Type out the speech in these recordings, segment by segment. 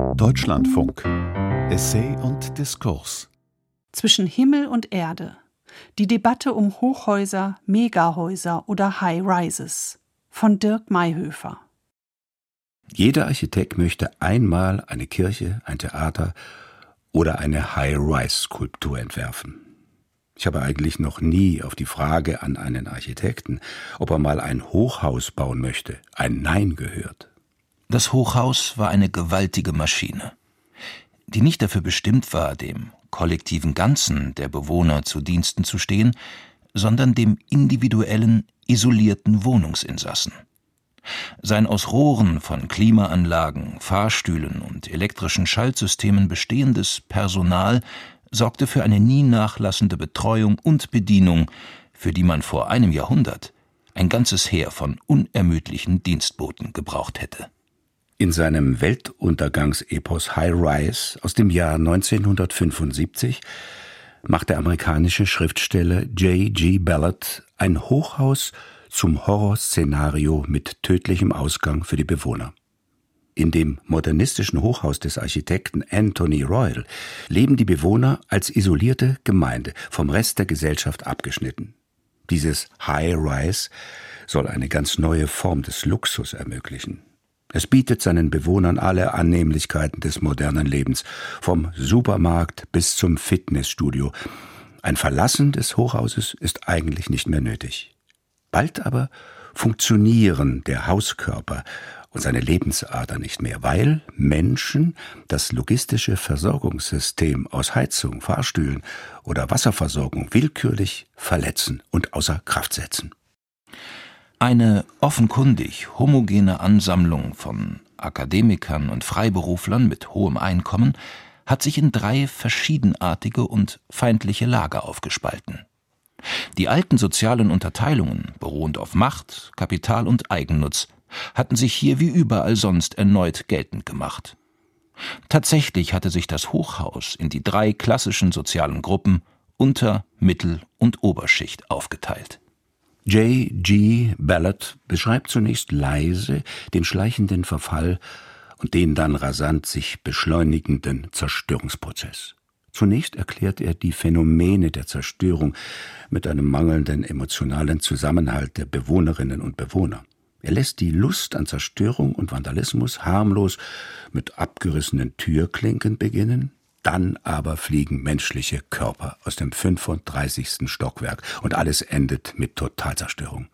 Deutschlandfunk. Essay und Diskurs. Zwischen Himmel und Erde. Die Debatte um Hochhäuser, Megahäuser oder High Rises. Von Dirk Mayhöfer. Jeder Architekt möchte einmal eine Kirche, ein Theater oder eine High-Rise-Skulptur entwerfen. Ich habe eigentlich noch nie auf die Frage an einen Architekten, ob er mal ein Hochhaus bauen möchte, ein Nein gehört. Das Hochhaus war eine gewaltige Maschine, die nicht dafür bestimmt war, dem kollektiven Ganzen der Bewohner zu Diensten zu stehen, sondern dem individuellen, isolierten Wohnungsinsassen. Sein aus Rohren von Klimaanlagen, Fahrstühlen und elektrischen Schaltsystemen bestehendes Personal sorgte für eine nie nachlassende Betreuung und Bedienung, für die man vor einem Jahrhundert ein ganzes Heer von unermüdlichen Dienstboten gebraucht hätte. In seinem Weltuntergangsepos High Rise aus dem Jahr 1975 macht der amerikanische Schriftsteller J. G. Ballard ein Hochhaus zum Horrorszenario mit tödlichem Ausgang für die Bewohner. In dem modernistischen Hochhaus des Architekten Anthony Royal leben die Bewohner als isolierte Gemeinde, vom Rest der Gesellschaft abgeschnitten. Dieses High-Rise soll eine ganz neue Form des Luxus ermöglichen. Es bietet seinen Bewohnern alle Annehmlichkeiten des modernen Lebens, vom Supermarkt bis zum Fitnessstudio. Ein Verlassen des Hochhauses ist eigentlich nicht mehr nötig. Bald aber funktionieren der Hauskörper und seine Lebensader nicht mehr, weil Menschen das logistische Versorgungssystem aus Heizung, Fahrstühlen oder Wasserversorgung willkürlich verletzen und außer Kraft setzen. Eine offenkundig homogene Ansammlung von Akademikern und Freiberuflern mit hohem Einkommen hat sich in drei verschiedenartige und feindliche Lager aufgespalten. Die alten sozialen Unterteilungen, beruhend auf Macht, Kapital und Eigennutz, hatten sich hier wie überall sonst erneut geltend gemacht. Tatsächlich hatte sich das Hochhaus in die drei klassischen sozialen Gruppen Unter-, Mittel- und Oberschicht aufgeteilt. J. G. Ballard beschreibt zunächst leise den schleichenden Verfall und den dann rasant sich beschleunigenden Zerstörungsprozess. Zunächst erklärt er die Phänomene der Zerstörung mit einem mangelnden emotionalen Zusammenhalt der Bewohnerinnen und Bewohner. Er lässt die Lust an Zerstörung und Vandalismus harmlos mit abgerissenen Türklinken beginnen, dann aber fliegen menschliche Körper aus dem 35. Stockwerk und alles endet mit Totalzerstörung.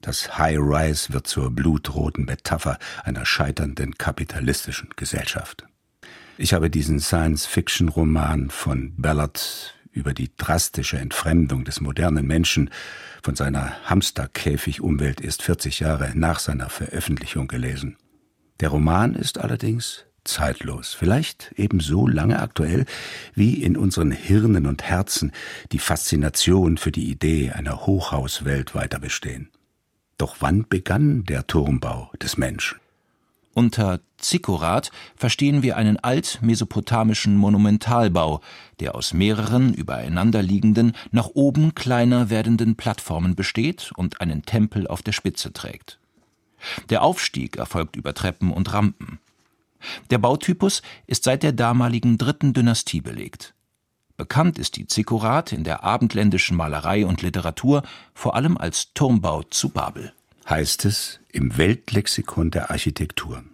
Das High Rise wird zur blutroten Metapher einer scheiternden kapitalistischen Gesellschaft. Ich habe diesen Science-Fiction-Roman von Ballard über die drastische Entfremdung des modernen Menschen von seiner Hamsterkäfig-Umwelt erst 40 Jahre nach seiner Veröffentlichung gelesen. Der Roman ist allerdings zeitlos, vielleicht ebenso lange aktuell wie in unseren Hirnen und Herzen die Faszination für die Idee einer Hochhauswelt weiter bestehen. Doch wann begann der Turmbau des Menschen? Unter Zikkurat verstehen wir einen altmesopotamischen Monumentalbau, der aus mehreren übereinanderliegenden, nach oben kleiner werdenden Plattformen besteht und einen Tempel auf der Spitze trägt. Der Aufstieg erfolgt über Treppen und Rampen. Der Bautypus ist seit der damaligen dritten Dynastie belegt. Bekannt ist die Zikkurat in der abendländischen Malerei und Literatur vor allem als Turmbau zu Babel heißt es im Weltlexikon der Architektur.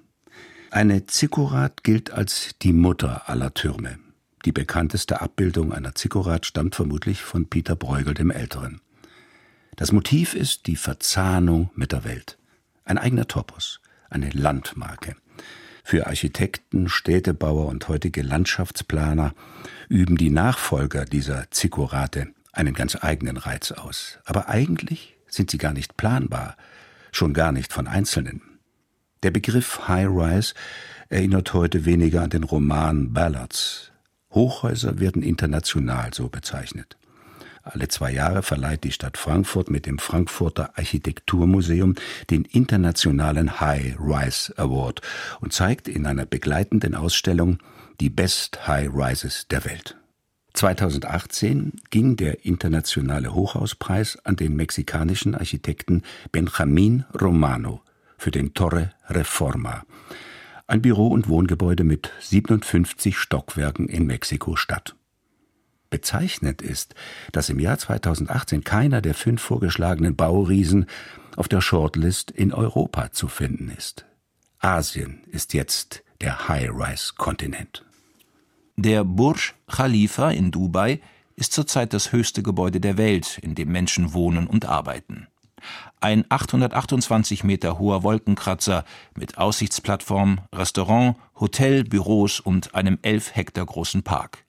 Eine Zikkurat gilt als die Mutter aller Türme. Die bekannteste Abbildung einer Zikkurat stammt vermutlich von Peter Bruegel dem Älteren. Das Motiv ist die Verzahnung mit der Welt. Ein eigener Topos, eine Landmarke. Für Architekten, Städtebauer und heutige Landschaftsplaner üben die Nachfolger dieser Zikkurate einen ganz eigenen Reiz aus. Aber eigentlich sind sie gar nicht planbar, schon gar nicht von Einzelnen. Der Begriff High-Rise erinnert heute weniger an den Roman Ballads. Hochhäuser werden international so bezeichnet. Alle zwei Jahre verleiht die Stadt Frankfurt mit dem Frankfurter Architekturmuseum den internationalen High Rise Award und zeigt in einer begleitenden Ausstellung die Best High Rises der Welt. 2018 ging der internationale Hochhauspreis an den mexikanischen Architekten Benjamin Romano für den Torre Reforma, ein Büro- und Wohngebäude mit 57 Stockwerken in Mexiko-Stadt. Bezeichnend ist, dass im Jahr 2018 keiner der fünf vorgeschlagenen Bauriesen auf der Shortlist in Europa zu finden ist. Asien ist jetzt der High-Rise-Kontinent. Der Burj Khalifa in Dubai ist zurzeit das höchste Gebäude der Welt, in dem Menschen wohnen und arbeiten. Ein 828 Meter hoher Wolkenkratzer mit Aussichtsplattform, Restaurant, Hotel, Büros und einem elf Hektar großen Park.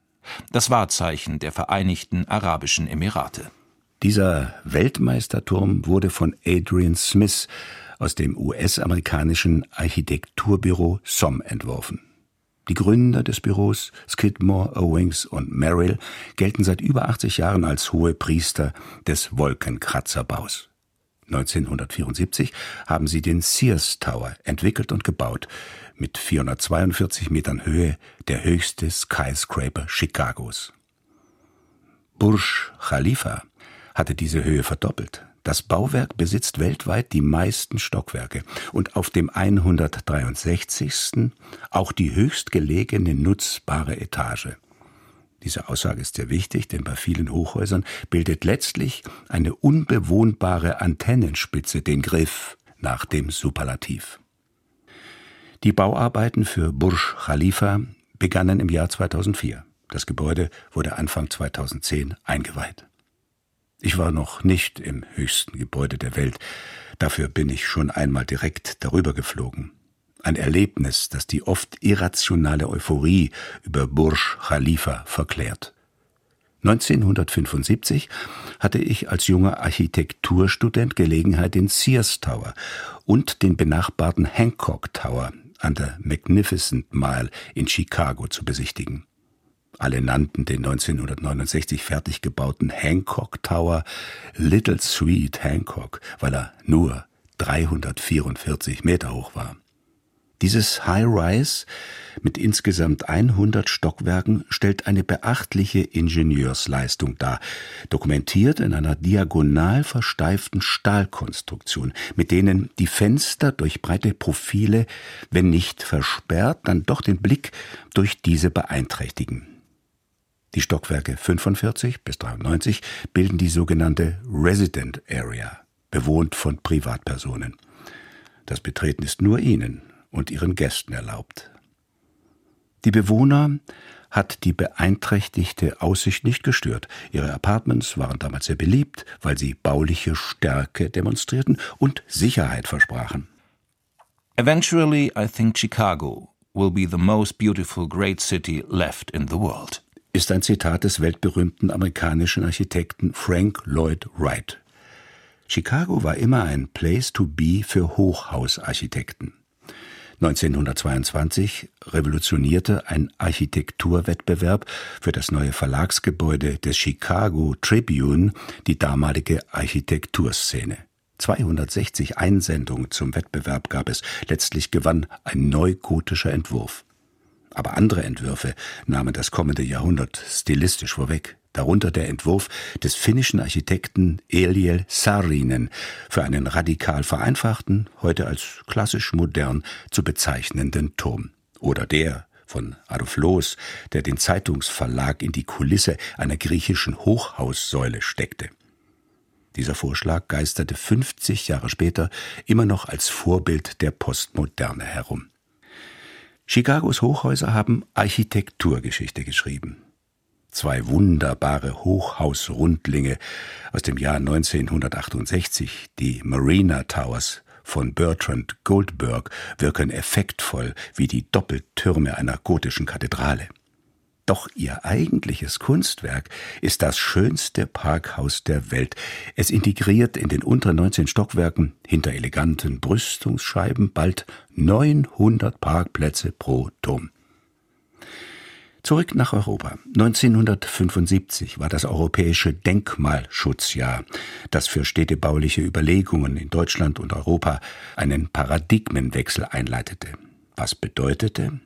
Das Wahrzeichen der Vereinigten Arabischen Emirate. Dieser Weltmeisterturm wurde von Adrian Smith aus dem US-amerikanischen Architekturbüro SOM entworfen. Die Gründer des Büros, Skidmore, Owings und Merrill, gelten seit über 80 Jahren als hohe Priester des Wolkenkratzerbaus. 1974 haben sie den Sears Tower entwickelt und gebaut, mit 442 Metern Höhe der höchste Skyscraper Chicagos. Burj Khalifa hatte diese Höhe verdoppelt. Das Bauwerk besitzt weltweit die meisten Stockwerke und auf dem 163. auch die höchstgelegene nutzbare Etage. Diese Aussage ist sehr wichtig, denn bei vielen Hochhäusern bildet letztlich eine unbewohnbare Antennenspitze den Griff nach dem Superlativ. Die Bauarbeiten für Burj Khalifa begannen im Jahr 2004. Das Gebäude wurde Anfang 2010 eingeweiht. Ich war noch nicht im höchsten Gebäude der Welt, dafür bin ich schon einmal direkt darüber geflogen. Ein Erlebnis, das die oft irrationale Euphorie über Burj Khalifa verklärt. 1975 hatte ich als junger Architekturstudent Gelegenheit, den Sears Tower und den benachbarten Hancock Tower an der Magnificent Mile in Chicago zu besichtigen. Alle nannten den 1969 fertig gebauten Hancock Tower Little Sweet Hancock, weil er nur 344 Meter hoch war. Dieses High-Rise mit insgesamt 100 Stockwerken stellt eine beachtliche Ingenieursleistung dar, dokumentiert in einer diagonal versteiften Stahlkonstruktion, mit denen die Fenster durch breite Profile, wenn nicht versperrt, dann doch den Blick durch diese beeinträchtigen. Die Stockwerke 45 bis 93 bilden die sogenannte Resident Area, bewohnt von Privatpersonen. Das Betreten ist nur ihnen und ihren Gästen erlaubt. Die Bewohner hat die beeinträchtigte Aussicht nicht gestört. Ihre Apartments waren damals sehr beliebt, weil sie bauliche Stärke demonstrierten und Sicherheit versprachen. Eventually, I think Chicago will be the most beautiful great city left in the world. Ist ein Zitat des weltberühmten amerikanischen Architekten Frank Lloyd Wright. Chicago war immer ein Place to be für Hochhausarchitekten. 1922 revolutionierte ein Architekturwettbewerb für das neue Verlagsgebäude des Chicago Tribune die damalige Architekturszene. 260 Einsendungen zum Wettbewerb gab es. Letztlich gewann ein neugotischer Entwurf. Aber andere Entwürfe nahmen das kommende Jahrhundert stilistisch vorweg darunter der Entwurf des finnischen Architekten Eliel Saarinen für einen radikal vereinfachten, heute als klassisch modern zu bezeichnenden Turm. Oder der von Adolf Loos, der den Zeitungsverlag in die Kulisse einer griechischen Hochhaussäule steckte. Dieser Vorschlag geisterte 50 Jahre später immer noch als Vorbild der Postmoderne herum. Chicagos Hochhäuser haben Architekturgeschichte geschrieben zwei wunderbare Hochhausrundlinge aus dem Jahr 1968, die Marina Towers von Bertrand Goldberg, wirken effektvoll wie die Doppeltürme einer gotischen Kathedrale. Doch ihr eigentliches Kunstwerk ist das schönste Parkhaus der Welt. Es integriert in den unteren 19 Stockwerken hinter eleganten Brüstungsscheiben bald 900 Parkplätze pro Turm. Zurück nach Europa. 1975 war das europäische Denkmalschutzjahr, das für städtebauliche Überlegungen in Deutschland und Europa einen Paradigmenwechsel einleitete. Was bedeutete?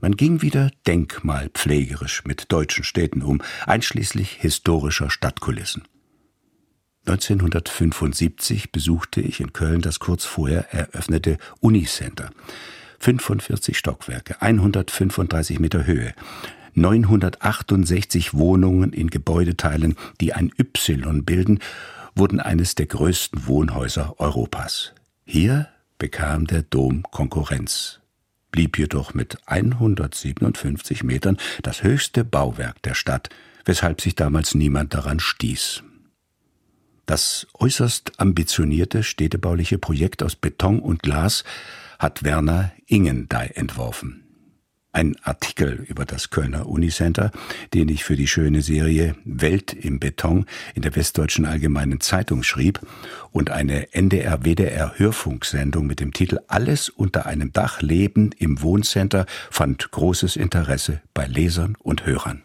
Man ging wieder denkmalpflegerisch mit deutschen Städten um, einschließlich historischer Stadtkulissen. 1975 besuchte ich in Köln das kurz vorher eröffnete Unicenter. 45 Stockwerke, 135 Meter Höhe, 968 Wohnungen in Gebäudeteilen, die ein Y bilden, wurden eines der größten Wohnhäuser Europas. Hier bekam der Dom Konkurrenz, blieb jedoch mit 157 Metern das höchste Bauwerk der Stadt, weshalb sich damals niemand daran stieß. Das äußerst ambitionierte städtebauliche Projekt aus Beton und Glas hat Werner Ingendey entworfen. Ein Artikel über das Kölner Unicenter, den ich für die schöne Serie Welt im Beton in der Westdeutschen Allgemeinen Zeitung schrieb und eine NDR-WDR-Hörfunksendung mit dem Titel Alles unter einem Dach leben im Wohncenter fand großes Interesse bei Lesern und Hörern.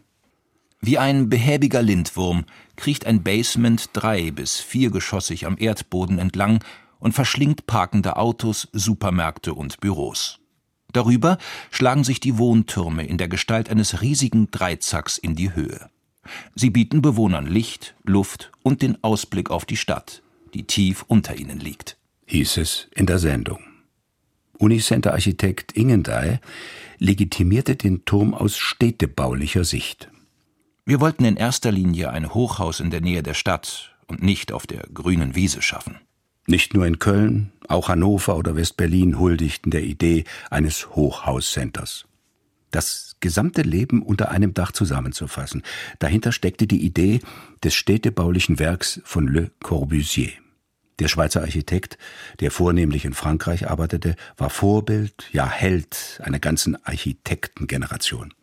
Wie ein behäbiger Lindwurm kriecht ein Basement drei- bis viergeschossig am Erdboden entlang und verschlingt parkende Autos, Supermärkte und Büros. Darüber schlagen sich die Wohntürme in der Gestalt eines riesigen Dreizacks in die Höhe. Sie bieten Bewohnern Licht, Luft und den Ausblick auf die Stadt, die tief unter ihnen liegt. Hieß es in der Sendung. Unicenter-Architekt Ingendey legitimierte den Turm aus städtebaulicher Sicht. Wir wollten in erster Linie ein Hochhaus in der Nähe der Stadt und nicht auf der grünen Wiese schaffen. Nicht nur in Köln, auch Hannover oder West-Berlin huldigten der Idee eines Hochhauscenters. Das gesamte Leben unter einem Dach zusammenzufassen. Dahinter steckte die Idee des städtebaulichen Werks von Le Corbusier. Der Schweizer Architekt, der vornehmlich in Frankreich arbeitete, war Vorbild, ja Held einer ganzen Architektengeneration.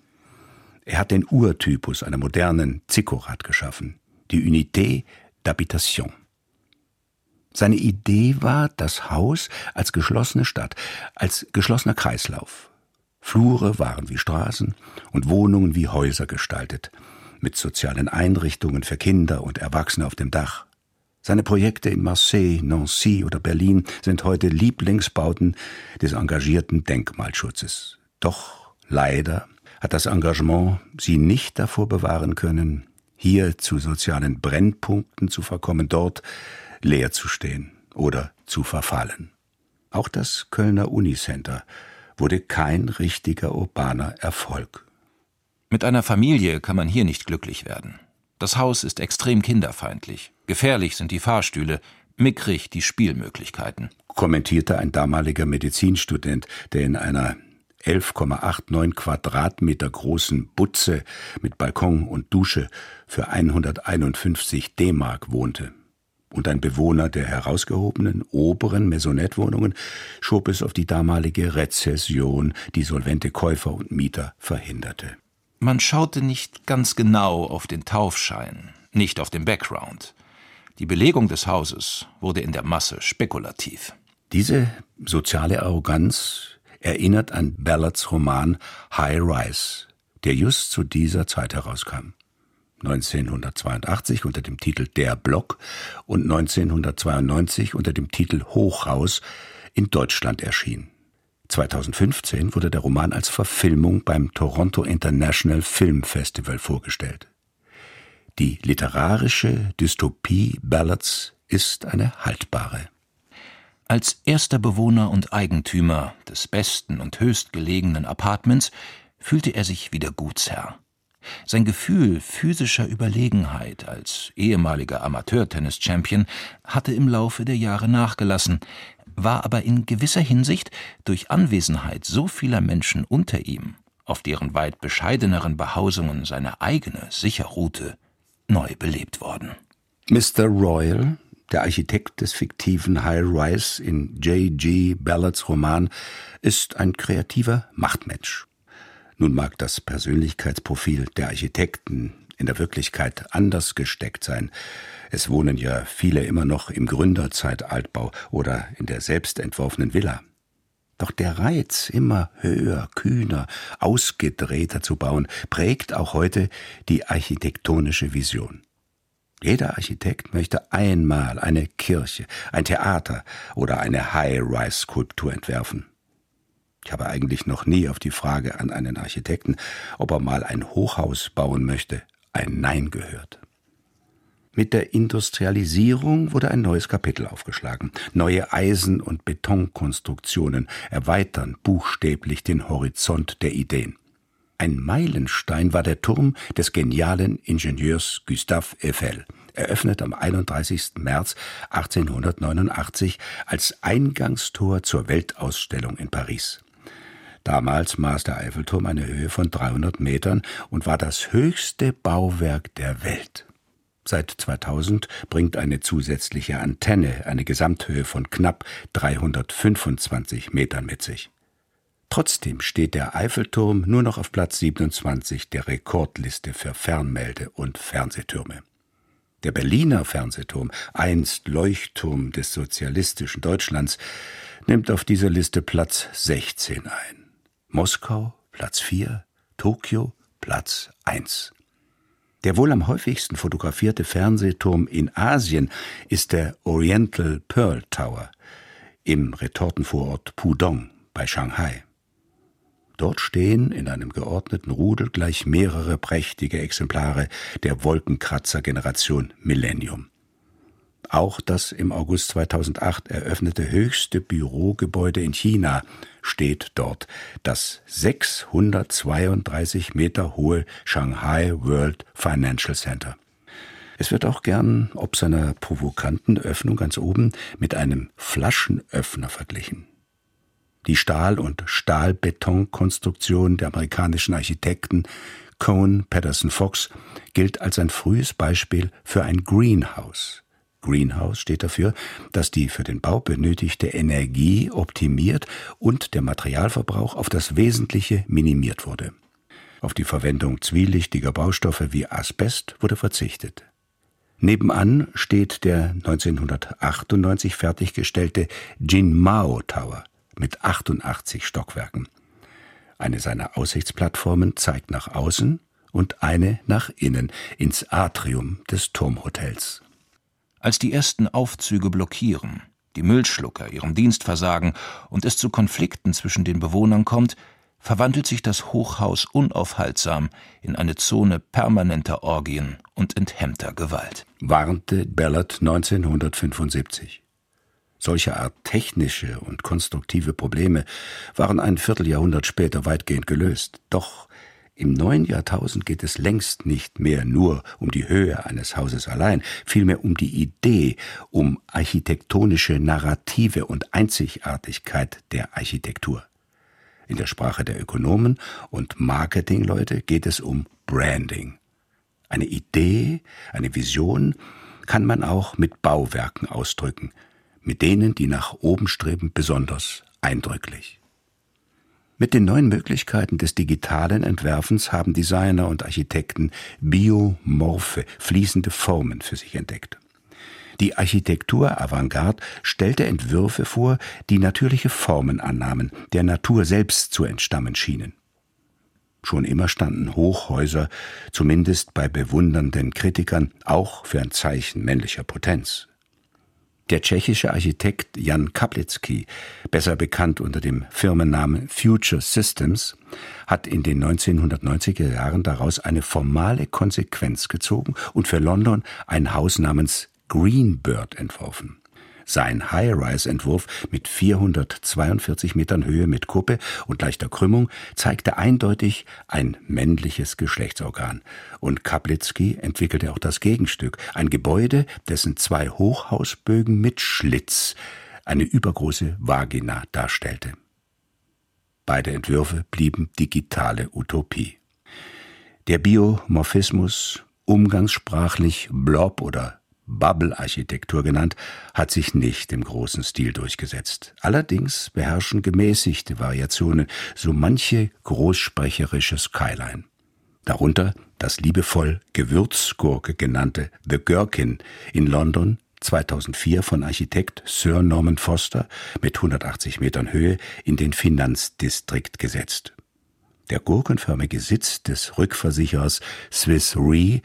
Er hat den Urtypus einer modernen Zikkurat geschaffen, die Unité d'Habitation. Seine Idee war das Haus als geschlossene Stadt, als geschlossener Kreislauf. Flure waren wie Straßen und Wohnungen wie Häuser gestaltet, mit sozialen Einrichtungen für Kinder und Erwachsene auf dem Dach. Seine Projekte in Marseille, Nancy oder Berlin sind heute Lieblingsbauten des engagierten Denkmalschutzes. Doch leider hat das Engagement sie nicht davor bewahren können, hier zu sozialen Brennpunkten zu verkommen, dort leer zu stehen oder zu verfallen. Auch das Kölner Unicenter wurde kein richtiger urbaner Erfolg. Mit einer Familie kann man hier nicht glücklich werden. Das Haus ist extrem kinderfeindlich. Gefährlich sind die Fahrstühle, mickrig die Spielmöglichkeiten. Kommentierte ein damaliger Medizinstudent, der in einer 11,89 Quadratmeter großen Butze mit Balkon und Dusche für 151 D-Mark wohnte und ein Bewohner der herausgehobenen oberen Maisonette-Wohnungen schob es auf die damalige Rezession, die solvente Käufer und Mieter verhinderte. Man schaute nicht ganz genau auf den Taufschein, nicht auf den Background. Die Belegung des Hauses wurde in der Masse spekulativ. Diese soziale Arroganz erinnert an Ballards Roman High Rise, der just zu dieser Zeit herauskam. 1982 unter dem Titel Der Block und 1992 unter dem Titel Hochhaus in Deutschland erschien. 2015 wurde der Roman als Verfilmung beim Toronto International Film Festival vorgestellt. Die literarische Dystopie Ballads ist eine haltbare. Als erster Bewohner und Eigentümer des besten und höchstgelegenen Apartments fühlte er sich wieder Gutsherr. Sein Gefühl physischer Überlegenheit als ehemaliger Amateur-Tennis-Champion hatte im Laufe der Jahre nachgelassen, war aber in gewisser Hinsicht durch Anwesenheit so vieler Menschen unter ihm, auf deren weit bescheideneren Behausungen seine eigene sicher ruhte, neu belebt worden. Mr. Royal, der Architekt des fiktiven High Rise in J.G. Ballards Roman, ist ein kreativer Machtmensch. Nun mag das Persönlichkeitsprofil der Architekten in der Wirklichkeit anders gesteckt sein. Es wohnen ja viele immer noch im Gründerzeitaltbau oder in der selbstentworfenen Villa. Doch der Reiz, immer höher, kühner, ausgedrehter zu bauen, prägt auch heute die architektonische Vision. Jeder Architekt möchte einmal eine Kirche, ein Theater oder eine High-Rise-Skulptur entwerfen. Ich habe eigentlich noch nie auf die Frage an einen Architekten, ob er mal ein Hochhaus bauen möchte, ein Nein gehört. Mit der Industrialisierung wurde ein neues Kapitel aufgeschlagen. Neue Eisen- und Betonkonstruktionen erweitern buchstäblich den Horizont der Ideen. Ein Meilenstein war der Turm des genialen Ingenieurs Gustave Eiffel, eröffnet am 31. März 1889 als Eingangstor zur Weltausstellung in Paris. Damals maß der Eiffelturm eine Höhe von 300 Metern und war das höchste Bauwerk der Welt. Seit 2000 bringt eine zusätzliche Antenne eine Gesamthöhe von knapp 325 Metern mit sich. Trotzdem steht der Eiffelturm nur noch auf Platz 27 der Rekordliste für Fernmelde- und Fernsehtürme. Der Berliner Fernsehturm, einst Leuchtturm des sozialistischen Deutschlands, nimmt auf dieser Liste Platz 16 ein. Moskau Platz 4, Tokio Platz 1. Der wohl am häufigsten fotografierte Fernsehturm in Asien ist der Oriental Pearl Tower im Retortenvorort Pudong bei Shanghai. Dort stehen in einem geordneten Rudel gleich mehrere prächtige Exemplare der Wolkenkratzer-Generation Millennium. Auch das im August 2008 eröffnete höchste Bürogebäude in China steht dort, das 632 Meter hohe Shanghai World Financial Center. Es wird auch gern, ob seiner provokanten Öffnung ganz oben, mit einem Flaschenöffner verglichen. Die Stahl- und Stahlbetonkonstruktion der amerikanischen Architekten Cohen Patterson Fox gilt als ein frühes Beispiel für ein Greenhouse, Greenhouse steht dafür, dass die für den Bau benötigte Energie optimiert und der Materialverbrauch auf das Wesentliche minimiert wurde. Auf die Verwendung zwielichtiger Baustoffe wie Asbest wurde verzichtet. Nebenan steht der 1998 fertiggestellte Jin Mao Tower mit 88 Stockwerken. Eine seiner Aussichtsplattformen zeigt nach außen und eine nach innen ins Atrium des Turmhotels. Als die ersten Aufzüge blockieren, die Müllschlucker ihren Dienst versagen und es zu Konflikten zwischen den Bewohnern kommt, verwandelt sich das Hochhaus unaufhaltsam in eine Zone permanenter Orgien und enthemmter Gewalt. Warnte Ballard 1975. Solche Art technische und konstruktive Probleme waren ein Vierteljahrhundert später weitgehend gelöst. Doch im neuen Jahrtausend geht es längst nicht mehr nur um die Höhe eines Hauses allein, vielmehr um die Idee, um architektonische Narrative und Einzigartigkeit der Architektur. In der Sprache der Ökonomen und Marketingleute geht es um Branding. Eine Idee, eine Vision kann man auch mit Bauwerken ausdrücken, mit denen, die nach oben streben, besonders eindrücklich. Mit den neuen Möglichkeiten des digitalen Entwerfens haben Designer und Architekten biomorphe, fließende Formen für sich entdeckt. Die Architektur Avantgarde stellte Entwürfe vor, die natürliche Formen annahmen, der Natur selbst zu entstammen schienen. Schon immer standen Hochhäuser, zumindest bei bewundernden Kritikern, auch für ein Zeichen männlicher Potenz. Der tschechische Architekt Jan Kaplitzky, besser bekannt unter dem Firmennamen Future Systems, hat in den 1990er Jahren daraus eine formale Konsequenz gezogen und für London ein Haus namens Greenbird entworfen. Sein High-Rise-Entwurf mit 442 Metern Höhe mit Kuppe und leichter Krümmung zeigte eindeutig ein männliches Geschlechtsorgan. Und Kaplitzky entwickelte auch das Gegenstück, ein Gebäude, dessen zwei Hochhausbögen mit Schlitz eine übergroße Vagina darstellte. Beide Entwürfe blieben digitale Utopie. Der Biomorphismus, umgangssprachlich Blob oder Bubble-Architektur genannt, hat sich nicht im großen Stil durchgesetzt. Allerdings beherrschen gemäßigte Variationen so manche großsprecherische Skyline. Darunter das liebevoll Gewürzgurke genannte The Gherkin in London 2004 von Architekt Sir Norman Foster mit 180 Metern Höhe in den Finanzdistrikt gesetzt. Der gurkenförmige Sitz des Rückversicherers Swiss Re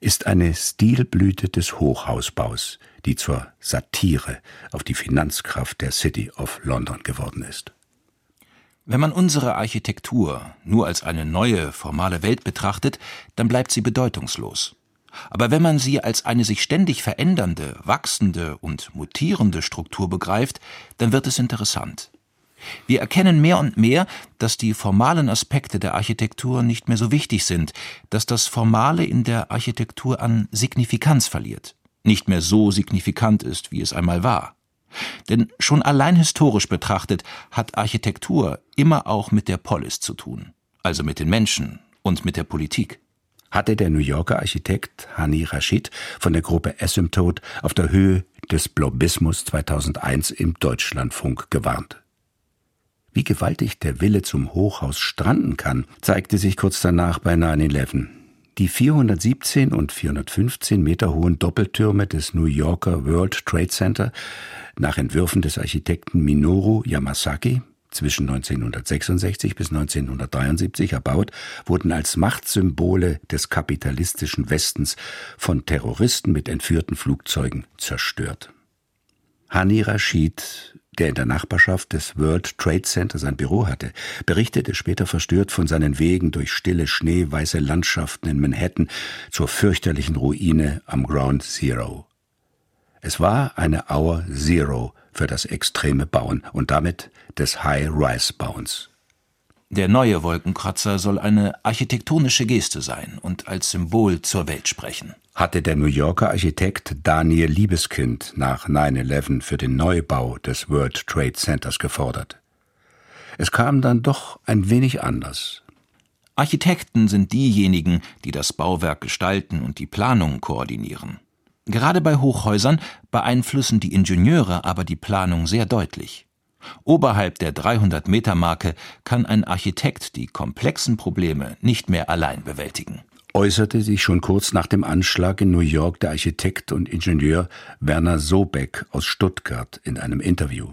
ist eine Stilblüte des Hochhausbaus, die zur Satire auf die Finanzkraft der City of London geworden ist. Wenn man unsere Architektur nur als eine neue, formale Welt betrachtet, dann bleibt sie bedeutungslos. Aber wenn man sie als eine sich ständig verändernde, wachsende und mutierende Struktur begreift, dann wird es interessant. Wir erkennen mehr und mehr, dass die formalen Aspekte der Architektur nicht mehr so wichtig sind, dass das Formale in der Architektur an Signifikanz verliert, nicht mehr so signifikant ist, wie es einmal war. Denn schon allein historisch betrachtet hat Architektur immer auch mit der Polis zu tun, also mit den Menschen und mit der Politik hatte der New Yorker Architekt Hani Rashid von der Gruppe Asymptote auf der Höhe des Blobismus 2001 im Deutschlandfunk gewarnt. Wie gewaltig der Wille zum Hochhaus stranden kann, zeigte sich kurz danach bei 9-11. Die 417 und 415 Meter hohen Doppeltürme des New Yorker World Trade Center, nach Entwürfen des Architekten Minoru Yamasaki, zwischen 1966 bis 1973 erbaut, wurden als Machtsymbole des kapitalistischen Westens von Terroristen mit entführten Flugzeugen zerstört. Hani Rashid, der in der Nachbarschaft des World Trade Center sein Büro hatte, berichtete später verstört von seinen Wegen durch stille, schneeweiße Landschaften in Manhattan zur fürchterlichen Ruine am Ground Zero. Es war eine Hour Zero für das extreme Bauen und damit des High-Rise-Bauens. Der neue Wolkenkratzer soll eine architektonische Geste sein und als Symbol zur Welt sprechen. Hatte der New Yorker Architekt Daniel Liebeskind nach 9-11 für den Neubau des World Trade Centers gefordert. Es kam dann doch ein wenig anders. Architekten sind diejenigen, die das Bauwerk gestalten und die Planung koordinieren. Gerade bei Hochhäusern beeinflussen die Ingenieure aber die Planung sehr deutlich. Oberhalb der 300-Meter-Marke kann ein Architekt die komplexen Probleme nicht mehr allein bewältigen. Äußerte sich schon kurz nach dem Anschlag in New York der Architekt und Ingenieur Werner Sobeck aus Stuttgart in einem Interview.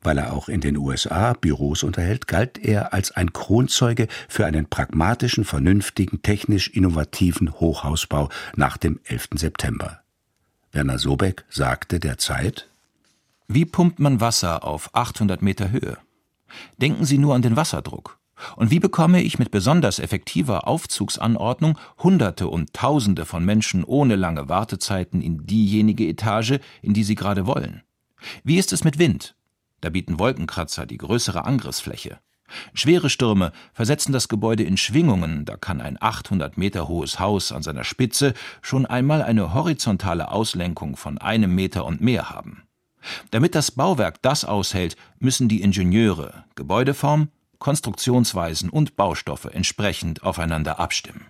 Weil er auch in den USA Büros unterhält, galt er als ein Kronzeuge für einen pragmatischen, vernünftigen, technisch innovativen Hochhausbau nach dem 11. September. Werner Sobeck sagte der Zeit, Wie pumpt man Wasser auf 800 Meter Höhe? Denken Sie nur an den Wasserdruck. Und wie bekomme ich mit besonders effektiver Aufzugsanordnung Hunderte und Tausende von Menschen ohne lange Wartezeiten in diejenige Etage, in die sie gerade wollen? Wie ist es mit Wind? Da bieten Wolkenkratzer die größere Angriffsfläche. Schwere Stürme versetzen das Gebäude in Schwingungen, da kann ein 800 Meter hohes Haus an seiner Spitze schon einmal eine horizontale Auslenkung von einem Meter und mehr haben. Damit das Bauwerk das aushält, müssen die Ingenieure Gebäudeform, Konstruktionsweisen und Baustoffe entsprechend aufeinander abstimmen.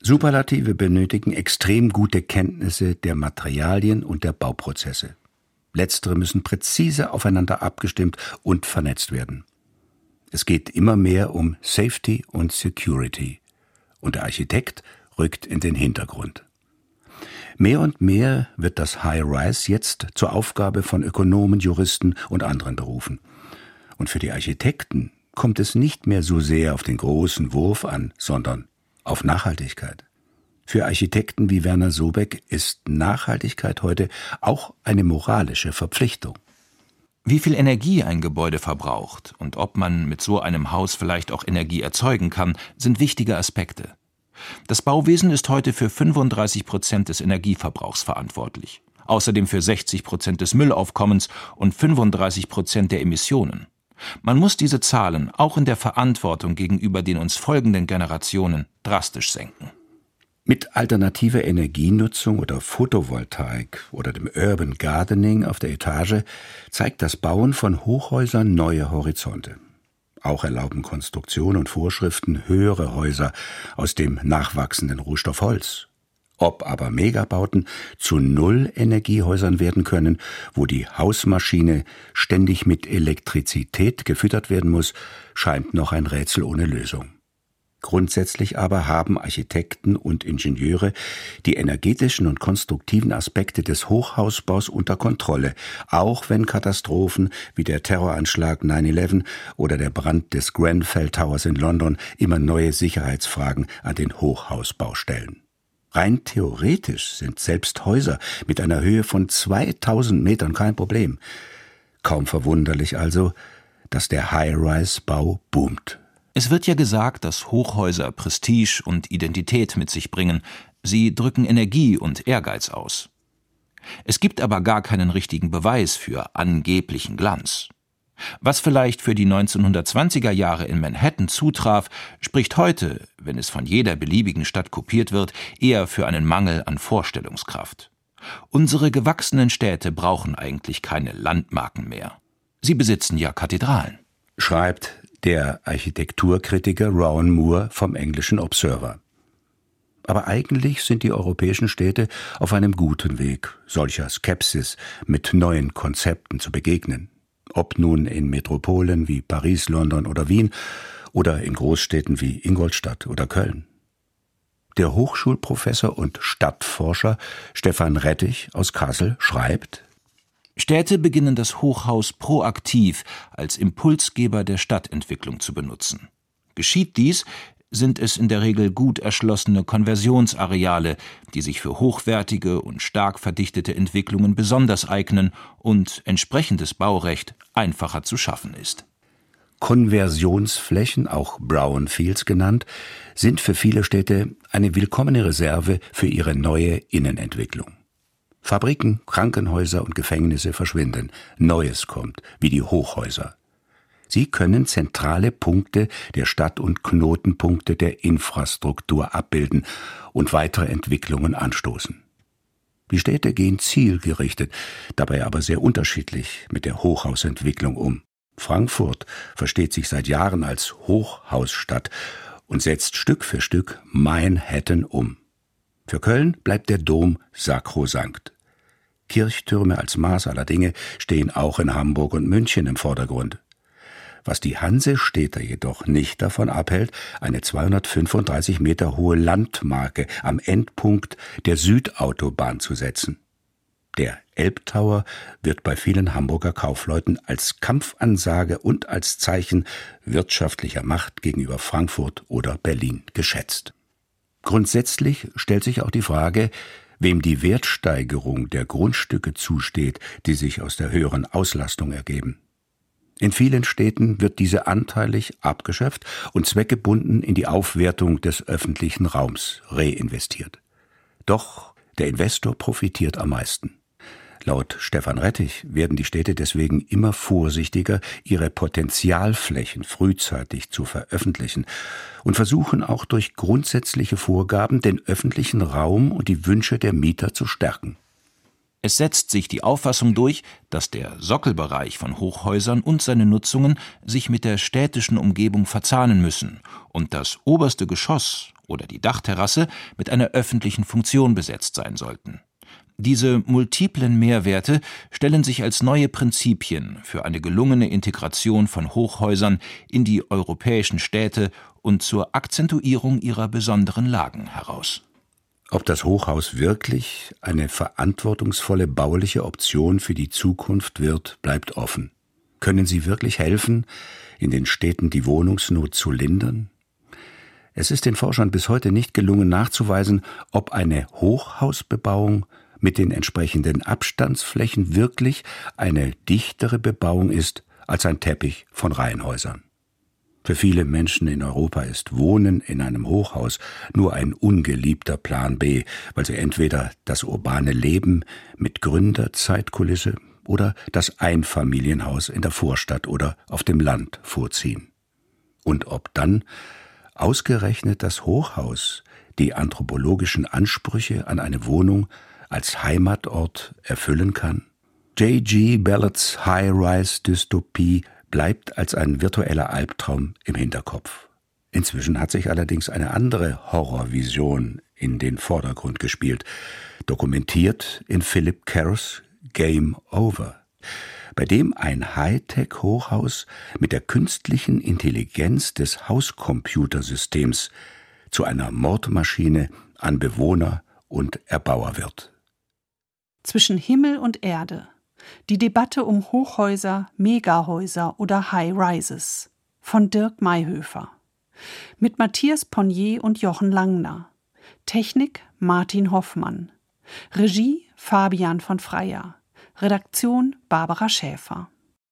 Superlative benötigen extrem gute Kenntnisse der Materialien und der Bauprozesse. Letztere müssen präzise aufeinander abgestimmt und vernetzt werden. Es geht immer mehr um Safety und Security. Und der Architekt rückt in den Hintergrund. Mehr und mehr wird das High-Rise jetzt zur Aufgabe von Ökonomen, Juristen und anderen Berufen. Und für die Architekten kommt es nicht mehr so sehr auf den großen Wurf an, sondern auf Nachhaltigkeit. Für Architekten wie Werner Sobeck ist Nachhaltigkeit heute auch eine moralische Verpflichtung. Wie viel Energie ein Gebäude verbraucht und ob man mit so einem Haus vielleicht auch Energie erzeugen kann, sind wichtige Aspekte. Das Bauwesen ist heute für 35 Prozent des Energieverbrauchs verantwortlich, außerdem für 60 Prozent des Müllaufkommens und 35 Prozent der Emissionen. Man muss diese Zahlen auch in der Verantwortung gegenüber den uns folgenden Generationen drastisch senken. Mit alternativer Energienutzung oder Photovoltaik oder dem Urban Gardening auf der Etage zeigt das Bauen von Hochhäusern neue Horizonte. Auch erlauben Konstruktion und Vorschriften höhere Häuser aus dem nachwachsenden Rohstoff Holz. Ob aber Megabauten zu Null-Energiehäusern werden können, wo die Hausmaschine ständig mit Elektrizität gefüttert werden muss, scheint noch ein Rätsel ohne Lösung. Grundsätzlich aber haben Architekten und Ingenieure die energetischen und konstruktiven Aspekte des Hochhausbaus unter Kontrolle, auch wenn Katastrophen wie der Terroranschlag 9-11 oder der Brand des Grenfell Towers in London immer neue Sicherheitsfragen an den Hochhausbau stellen. Rein theoretisch sind selbst Häuser mit einer Höhe von 2000 Metern kein Problem. Kaum verwunderlich also, dass der High-Rise-Bau boomt. Es wird ja gesagt, dass Hochhäuser Prestige und Identität mit sich bringen. Sie drücken Energie und Ehrgeiz aus. Es gibt aber gar keinen richtigen Beweis für angeblichen Glanz. Was vielleicht für die 1920er Jahre in Manhattan zutraf, spricht heute, wenn es von jeder beliebigen Stadt kopiert wird, eher für einen Mangel an Vorstellungskraft. Unsere gewachsenen Städte brauchen eigentlich keine Landmarken mehr. Sie besitzen ja Kathedralen. Schreibt der Architekturkritiker Rowan Moore vom englischen Observer. Aber eigentlich sind die europäischen Städte auf einem guten Weg, solcher Skepsis mit neuen Konzepten zu begegnen. Ob nun in Metropolen wie Paris, London oder Wien oder in Großstädten wie Ingolstadt oder Köln. Der Hochschulprofessor und Stadtforscher Stefan Rettich aus Kassel schreibt, Städte beginnen das Hochhaus proaktiv als Impulsgeber der Stadtentwicklung zu benutzen. Geschieht dies, sind es in der Regel gut erschlossene Konversionsareale, die sich für hochwertige und stark verdichtete Entwicklungen besonders eignen und entsprechendes Baurecht einfacher zu schaffen ist. Konversionsflächen, auch Brownfields genannt, sind für viele Städte eine willkommene Reserve für ihre neue Innenentwicklung. Fabriken, Krankenhäuser und Gefängnisse verschwinden, Neues kommt, wie die Hochhäuser. Sie können zentrale Punkte der Stadt und Knotenpunkte der Infrastruktur abbilden und weitere Entwicklungen anstoßen. Die Städte gehen zielgerichtet, dabei aber sehr unterschiedlich mit der Hochhausentwicklung um. Frankfurt versteht sich seit Jahren als Hochhausstadt und setzt Stück für Stück Manhattan um. Für Köln bleibt der Dom sakrosankt. Kirchtürme als Maß aller Dinge stehen auch in Hamburg und München im Vordergrund was die Hansestädter jedoch nicht davon abhält, eine 235 Meter hohe Landmarke am Endpunkt der Südautobahn zu setzen. Der Elbtower wird bei vielen Hamburger Kaufleuten als Kampfansage und als Zeichen wirtschaftlicher Macht gegenüber Frankfurt oder Berlin geschätzt. Grundsätzlich stellt sich auch die Frage, wem die Wertsteigerung der Grundstücke zusteht, die sich aus der höheren Auslastung ergeben. In vielen Städten wird diese anteilig abgeschöpft und zweckgebunden in die Aufwertung des öffentlichen Raums reinvestiert. Doch der Investor profitiert am meisten. Laut Stefan Rettich werden die Städte deswegen immer vorsichtiger, ihre Potenzialflächen frühzeitig zu veröffentlichen und versuchen auch durch grundsätzliche Vorgaben den öffentlichen Raum und die Wünsche der Mieter zu stärken. Es setzt sich die Auffassung durch, dass der Sockelbereich von Hochhäusern und seine Nutzungen sich mit der städtischen Umgebung verzahnen müssen und das oberste Geschoss oder die Dachterrasse mit einer öffentlichen Funktion besetzt sein sollten. Diese multiplen Mehrwerte stellen sich als neue Prinzipien für eine gelungene Integration von Hochhäusern in die europäischen Städte und zur Akzentuierung ihrer besonderen Lagen heraus. Ob das Hochhaus wirklich eine verantwortungsvolle bauliche Option für die Zukunft wird, bleibt offen. Können sie wirklich helfen, in den Städten die Wohnungsnot zu lindern? Es ist den Forschern bis heute nicht gelungen nachzuweisen, ob eine Hochhausbebauung mit den entsprechenden Abstandsflächen wirklich eine dichtere Bebauung ist als ein Teppich von Reihenhäusern. Für viele Menschen in Europa ist Wohnen in einem Hochhaus nur ein ungeliebter Plan B, weil sie entweder das urbane Leben mit Gründerzeitkulisse oder das Einfamilienhaus in der Vorstadt oder auf dem Land vorziehen. Und ob dann ausgerechnet das Hochhaus die anthropologischen Ansprüche an eine Wohnung als Heimatort erfüllen kann? J.G. Ballots High-Rise-Dystopie bleibt als ein virtueller Albtraum im Hinterkopf. Inzwischen hat sich allerdings eine andere Horrorvision in den Vordergrund gespielt, dokumentiert in Philip Kerrs Game Over, bei dem ein Hightech-Hochhaus mit der künstlichen Intelligenz des Hauscomputersystems zu einer Mordmaschine an Bewohner und Erbauer wird. Zwischen Himmel und Erde die Debatte um Hochhäuser, Megahäuser oder High Rises von Dirk Mayhöfer. Mit Matthias Ponnier und Jochen Langner. Technik Martin Hoffmann. Regie Fabian von Freyer. Redaktion Barbara Schäfer.